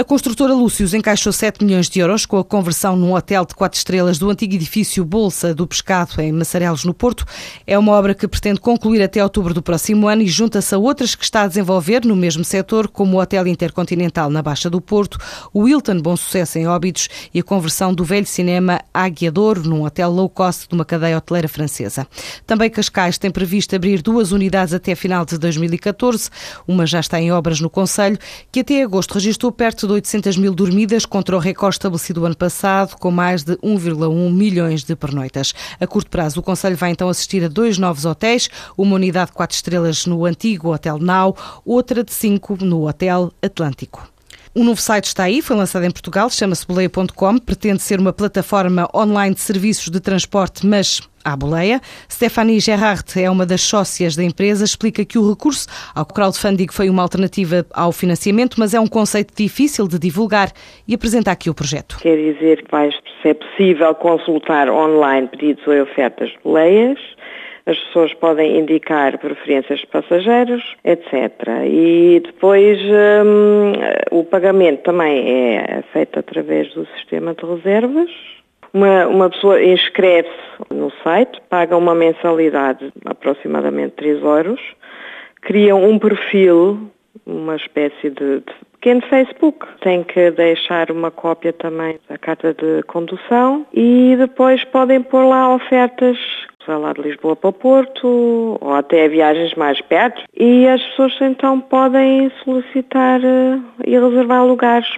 A construtora Lúcius encaixou 7 milhões de euros com a conversão num hotel de 4 estrelas do antigo edifício Bolsa do Pescado, em Massarelos, no Porto. É uma obra que pretende concluir até outubro do próximo ano e junta-se a outras que está a desenvolver no mesmo setor, como o Hotel Intercontinental na Baixa do Porto, o Hilton Bom Sucesso em Óbidos e a conversão do velho cinema Águia num hotel low cost de uma cadeia hoteleira francesa. Também Cascais tem previsto abrir duas unidades até final de 2014. Uma já está em obras no Conselho, que até agosto registrou perto de 800 mil dormidas contra o recorde estabelecido ano passado, com mais de 1,1 milhões de pernoitas. A curto prazo, o Conselho vai então assistir a dois novos hotéis, uma unidade de quatro estrelas no antigo Hotel Nau, outra de cinco no Hotel Atlântico. Um novo site está aí, foi lançado em Portugal, chama-se boleia.com, pretende ser uma plataforma online de serviços de transporte, mas à boleia. Stephanie Gerhardt é uma das sócias da empresa, explica que o recurso ao crowdfunding foi uma alternativa ao financiamento, mas é um conceito difícil de divulgar e apresenta aqui o projeto. Quer dizer que vai ser possível consultar online pedidos ou ofertas de boleias, as pessoas podem indicar preferências de passageiros, etc. E depois hum, o pagamento também é feito através do sistema de reservas. Uma, uma pessoa inscreve-se no site, paga uma mensalidade aproximadamente 3 euros, cria um perfil, uma espécie de, de pequeno Facebook. Tem que deixar uma cópia também da carta de condução e depois podem pôr lá ofertas sei lá, de Lisboa para o Porto, ou até viagens mais perto, e as pessoas então podem solicitar eh, e reservar lugares.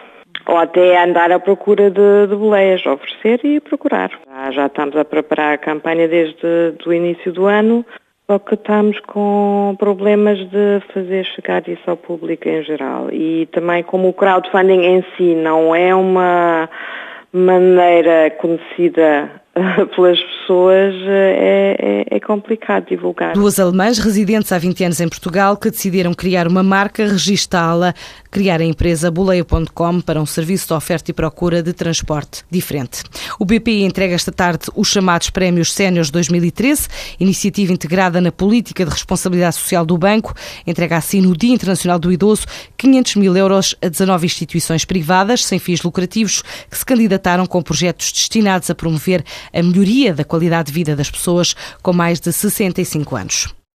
Ou até andar à procura de, de boleias, oferecer e procurar. Já, já estamos a preparar a campanha desde o início do ano, só que estamos com problemas de fazer chegar isso ao público em geral. E também como o crowdfunding em si não é uma maneira conhecida pelas pessoas é, é, é, complicado divulgar. Duas alemãs residentes há 20 anos em Portugal que decidiram criar uma marca, registá-la, criar a empresa boleia.com para um serviço de oferta e procura de transporte diferente. O BPI entrega esta tarde os chamados Prémios Séniores 2013, iniciativa integrada na política de responsabilidade social do banco, entrega assim no Dia Internacional do Idoso 500 mil euros a 19 instituições privadas sem fins lucrativos que se candidataram com projetos destinados a promover a melhoria da qualidade de vida das pessoas com mais de 65 anos.